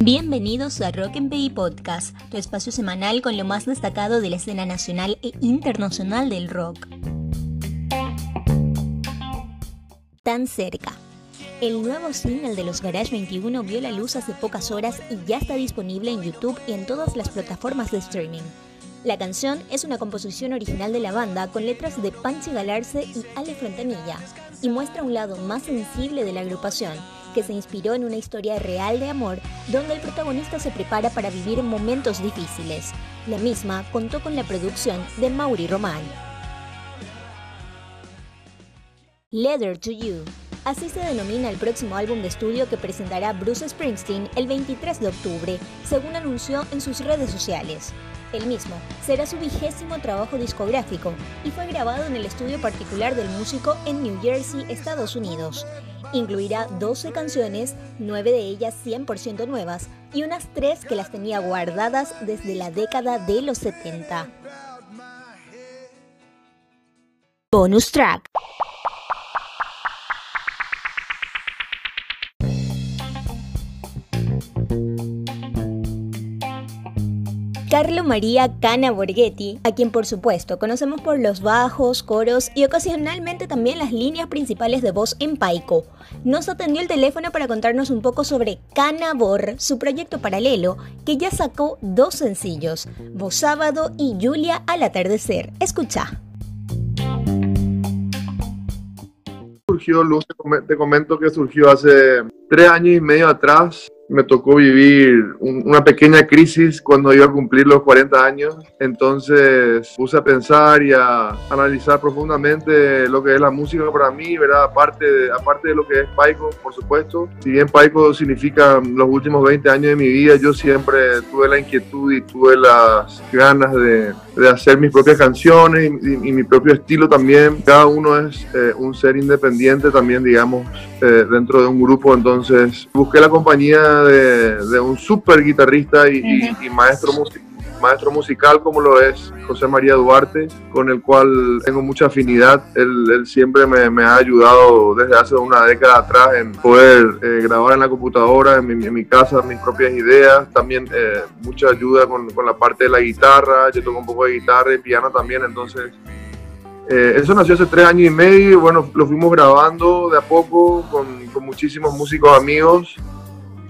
Bienvenidos a Rock and Pay Podcast, tu espacio semanal con lo más destacado de la escena nacional e internacional del rock. Tan cerca. El nuevo single de los Garage 21 vio la luz hace pocas horas y ya está disponible en YouTube y en todas las plataformas de streaming. La canción es una composición original de la banda con letras de Panche Galarce y Ale Frontanilla y muestra un lado más sensible de la agrupación, que se inspiró en una historia real de amor donde el protagonista se prepara para vivir momentos difíciles. La misma contó con la producción de Mauri Román. Letter to You. Así se denomina el próximo álbum de estudio que presentará Bruce Springsteen el 23 de octubre, según anunció en sus redes sociales. El mismo será su vigésimo trabajo discográfico y fue grabado en el estudio particular del músico en New Jersey, Estados Unidos. Incluirá 12 canciones, 9 de ellas 100% nuevas y unas 3 que las tenía guardadas desde la década de los 70. Bonus track. Carlo María Cana Borghetti, a quien por supuesto conocemos por los bajos, coros y ocasionalmente también las líneas principales de voz en Paico, nos atendió el teléfono para contarnos un poco sobre Cana Bor, su proyecto paralelo, que ya sacó dos sencillos, Voz Sábado y Julia al atardecer. Escucha. Surgió Luz, te comento que surgió hace tres años y medio atrás me tocó vivir una pequeña crisis cuando iba a cumplir los 40 años. Entonces puse a pensar y a analizar profundamente lo que es la música para mí, ¿verdad? Aparte de, aparte de lo que es Paico, por supuesto. Si bien Paico significa los últimos 20 años de mi vida, yo siempre tuve la inquietud y tuve las ganas de, de hacer mis propias canciones y, mi propio estilo también. Cada uno es eh, un ser independiente también, digamos, eh, dentro de un grupo. Entonces busqué la compañía de, un súper guitarrista y, maestro, maestro musical como lo es José María Duarte, con el cual tengo mucha afinidad. Él, siempre me, ha ayudado desde hace una década atrás en poder eh, grabar en la computadora, en mi, casa, mis propias ideas. También eh, mucha ayuda con, la parte de la guitarra. Yo toco un poco de guitarra y piano también, entonces... Eh, eso nació hace tres años y medio bueno, lo fuimos grabando de a poco con muchísimos músicos amigos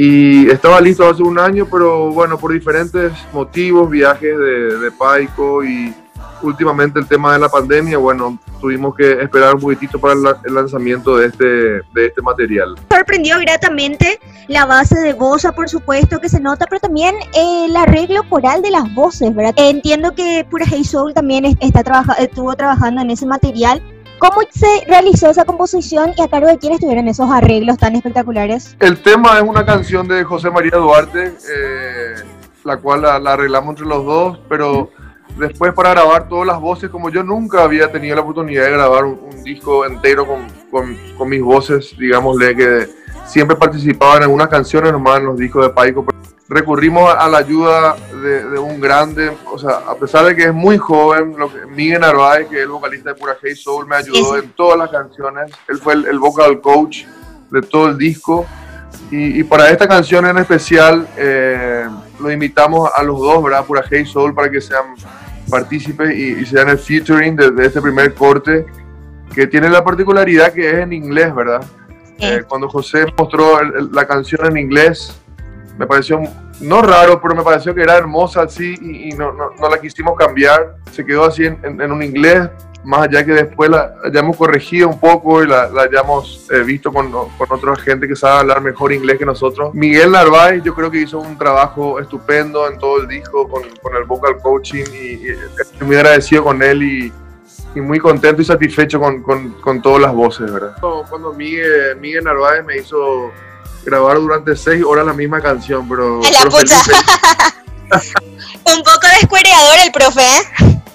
y estaba listo hace un año, pero bueno, por diferentes motivos, viajes de, de Paico y últimamente el tema de la pandemia, bueno, tuvimos que esperar un poquitito para el, lanzamiento de este, de este material. Sorprendió gratamente la base de Bosa, por supuesto, que se nota, pero también el arreglo coral de las voces, ¿verdad? Entiendo que Pura Hey Soul también está estuvo trabajando en ese material. ¿Cómo se realizó esa composición y a cargo de quién estuvieron esos arreglos tan espectaculares? El tema es una canción de José María Duarte, eh, la cual la, arreglamos entre los dos, pero después para grabar todas las voces, como yo nunca había tenido la oportunidad de grabar un, disco entero con, con, con, mis voces, digámosle que siempre participaba en algunas canciones nomás en los discos de Paico recurrimos a la ayuda de, un grande, o sea, a pesar de que es muy joven, lo que, Miguel Narváez, que es el vocalista de Pura Hey Soul, me ayudó en todas las canciones, él fue el, vocal coach de todo el disco, y, para esta canción en especial, eh, lo invitamos a los dos, ¿verdad? Pura Hey Soul, para que sean partícipes y, sean el featuring de, este primer corte, que tiene la particularidad que es en inglés, ¿verdad? Eh, cuando José mostró la canción en inglés, me pareció no raro, pero me pareció que era hermosa así y, no, no, no, la quisimos cambiar. Se quedó así en, en, un inglés, más allá que después la hayamos corregido un poco y la, la hayamos eh, visto con, con, otra gente que sabe hablar mejor inglés que nosotros. Miguel Narváez yo creo que hizo un trabajo estupendo en todo el disco con, con el vocal coaching y, estoy muy agradecido con él y, y muy contento y satisfecho con, con, todas las voces, ¿verdad? Cuando Miguel, Miguel Narváez me hizo grabar durante seis horas la misma canción, pero... Un poco descuereador el profe, ¿eh?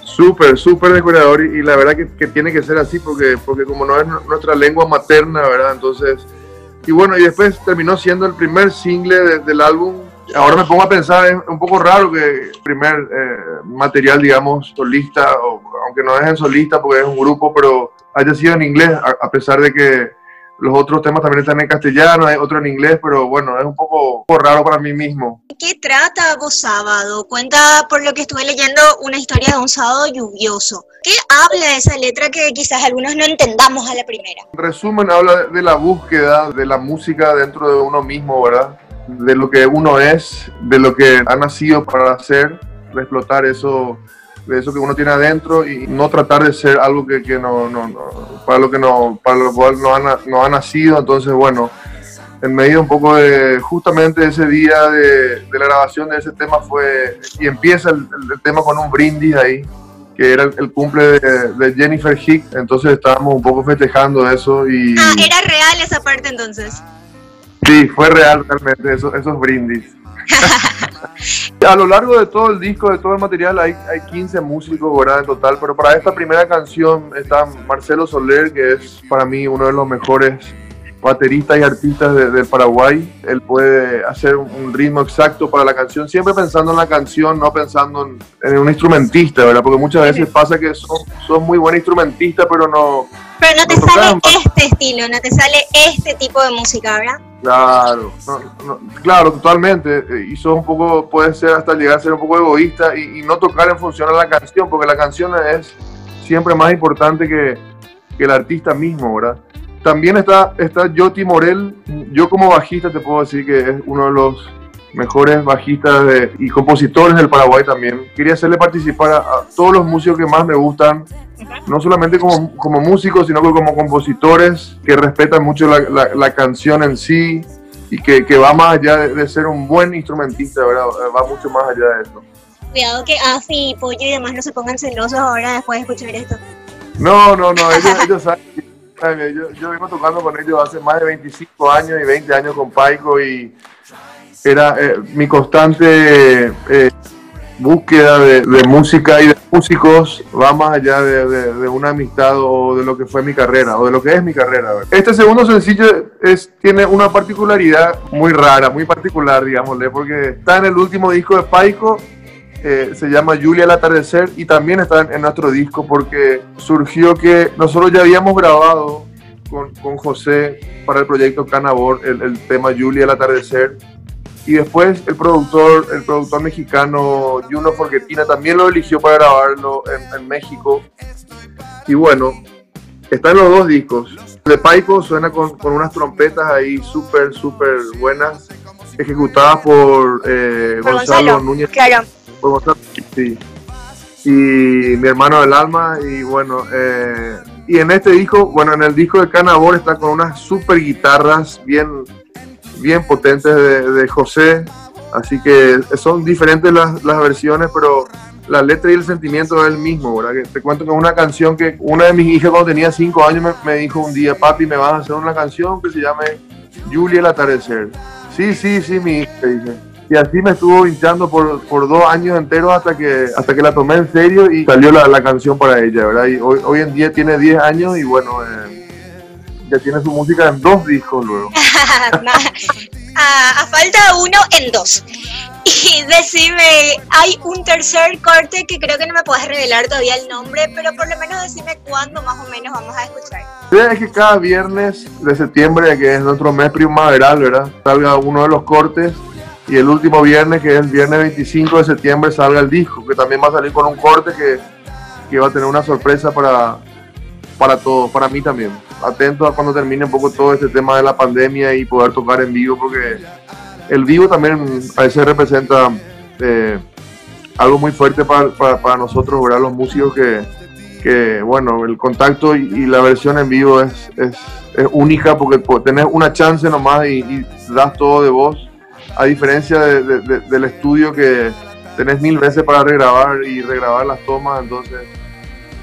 Súper, súper descuereador y, la verdad que, que, tiene que ser así porque, porque como no es nuestra lengua materna, ¿verdad? Entonces, y bueno, y después terminó siendo el primer single del álbum. Ahora me pongo a pensar, es un poco raro que el primer eh, material, digamos, solista, o, aunque no es en solista porque es un grupo, pero haya sido en inglés, a pesar de que los otros temas también están en castellano, hay otro en inglés, pero bueno, es un poco, raro para mí mismo. ¿Qué trata vos sábado? Cuenta, por lo que estuve leyendo, una historia de un sábado lluvioso. ¿Qué habla de esa letra que quizás algunos no entendamos a la primera? En resumen, habla de la búsqueda de la música dentro de uno mismo, ¿verdad? De lo que uno es, de lo que ha nacido para hacer, de explotar eso de eso que uno tiene adentro y no tratar de ser algo que, que no, no, para lo que no, para lo cual no ha, no ha nacido. Entonces, bueno, en medio un poco de justamente ese día de, de la grabación de ese tema fue, y empieza el, tema con un brindis ahí, que era el, cumple de, de, Jennifer Hick, entonces estábamos un poco festejando eso y... Ah, era real esa parte entonces. Sí, fue real realmente esos, esos brindis. a lo largo de todo el disco, de todo el material, hay, hay 15 músicos, ¿verdad? En total, pero para esta primera canción está Marcelo Soler, que es para mí uno de los mejores bateristas y artistas del Paraguay. Él puede hacer un, ritmo exacto para la canción, siempre pensando en la canción, no pensando en, un instrumentista, ¿verdad? Porque muchas veces pasa que son, son muy buenos instrumentistas, pero no... Pero no te sale este estilo, no te sale este tipo de música, ¿verdad? Claro, claro, totalmente. Eh, y sos un poco, puede ser hasta llegar a ser un poco egoísta y, no tocar en función a la canción, porque la canción es siempre más importante que, el artista mismo, ¿verdad? También está, está Joti Morel. Yo como bajista te puedo decir que es uno de los mejores bajistas y compositores del Paraguay también. Quería hacerle participar a, todos los músicos que más me gustan, no solamente como, como músicos, sino como compositores que respetan mucho la, la, canción en sí y que, que va más allá de, ser un buen instrumentista, ¿verdad? va mucho más allá de eso. Cuidado que Afi, Pollo y demás no se pongan celosos ahora después de escuchar esto. No, no, no, ellos, ellos saben. Yo, yo vengo tocando con ellos hace más de 25 años y 20 años con Paico y era eh, mi constante eh, búsqueda de, música y de músicos va más allá de, una amistad o de lo que fue mi carrera o de lo que es mi carrera. Este segundo sencillo es, tiene una particularidad muy rara, muy particular, digámosle, porque está en el último disco de Paico. Eh, se llama Julia al atardecer y también está en, nuestro disco porque surgió que nosotros ya habíamos grabado con, con José para el proyecto Canabor el, el tema Julia al atardecer y después el productor, el productor mexicano Juno Forgetina también lo eligió para grabarlo en, México. Y bueno, está en los dos discos. De Paico suena con, unas trompetas ahí súper, súper buenas, ejecutadas por, eh, Gonzalo, Núñez. Claro. Por Gonzalo, sí. Y mi hermano del alma. Y bueno, eh, y en este disco, bueno, en el disco de Canabor está con unas súper guitarras bien bien potentes de, José, así que son diferentes las, las, versiones, pero la letra y el sentimiento es el mismo, ¿verdad? Que te cuento que una canción que una de mis hijas cuando tenía cinco años me, dijo un día, papi, me vas a hacer una canción que se llame Julia el atardecer. Sí, sí, sí, mi hija, Y así me estuvo hinchando por, por, dos años enteros hasta que, hasta que la tomé en serio y salió la, la canción para ella, ¿verdad? Y hoy, hoy en día tiene 10 años y bueno, eh, ya tiene su música en dos discos luego. a, falta uno en dos. Y decime, hay un tercer corte que creo que no me puedes revelar todavía el nombre, pero por lo menos decime cuándo más o menos vamos a escuchar. Sí, es que cada viernes de septiembre, que es nuestro mes primaveral, ¿verdad? Salga uno de los cortes y el último viernes, que es el viernes 25 de septiembre, salga el disco, que también va a salir con un corte que, que va a tener una sorpresa para, para todos, para mí también. Atento a cuando termine un poco todo este tema de la pandemia y poder tocar en vivo, porque el vivo también a veces representa eh, algo muy fuerte para, para, nosotros, ¿verdad? Los músicos que, que, bueno, el contacto y, la versión en vivo es, es, es única porque tenés una chance nomás y, das todo de vos, a diferencia del estudio que tenés mil veces para regrabar y regrabar las tomas, entonces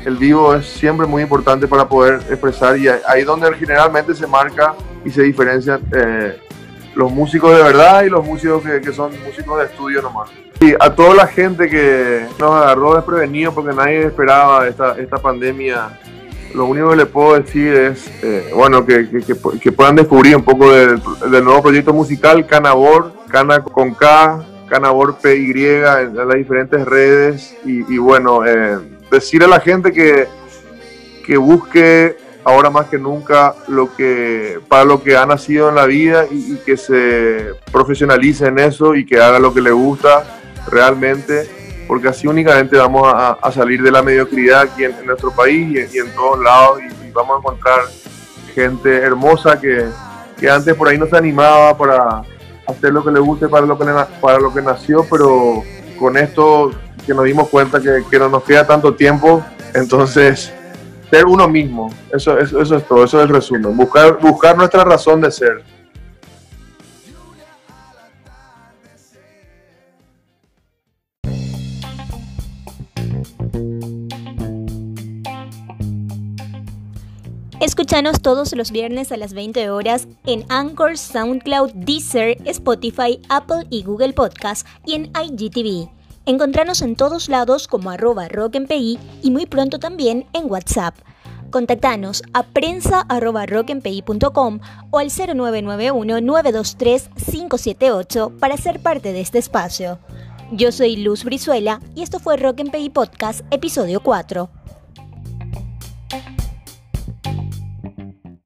el vivo es siempre muy importante para poder expresar y ahí donde generalmente se marca y se diferencian eh, los músicos de verdad y los músicos que, son músicos de estudio nomás. Y a toda la gente que nos agarró desprevenido porque nadie esperaba esta, esta pandemia, lo único que le puedo decir es, eh, bueno, que, que, puedan descubrir un poco del, nuevo proyecto musical Canabor, Cana con K, Canabor PY en, las diferentes redes y, y bueno, eh, decir a la gente que, que busque ahora más que nunca lo que, para lo que ha nacido en la vida y, que se profesionalice en eso y que haga lo que le gusta realmente, porque así únicamente vamos a, salir de la mediocridad aquí en, nuestro país y, en todos lados y, vamos a encontrar gente hermosa que, que, antes por ahí no se animaba para hacer lo que le guste para lo que, para lo que nació, pero con esto que nos dimos cuenta que, que no nos queda tanto tiempo, entonces ser uno mismo. Eso, eso, eso es todo, eso es el resumen. Buscar, buscar nuestra razón de ser. Escúchanos todos los viernes a las 20 horas en Anchor, SoundCloud, Deezer, Spotify, Apple y Google Podcast y en IGTV. Encontranos en todos lados como arroba rockmpi y muy pronto también en WhatsApp. Contactanos a prensa arroba rockmpi.com o al 0991-923-578 para ser parte de este espacio. Yo soy Luz Brizuela y esto fue Rock Podcast, episodio 4.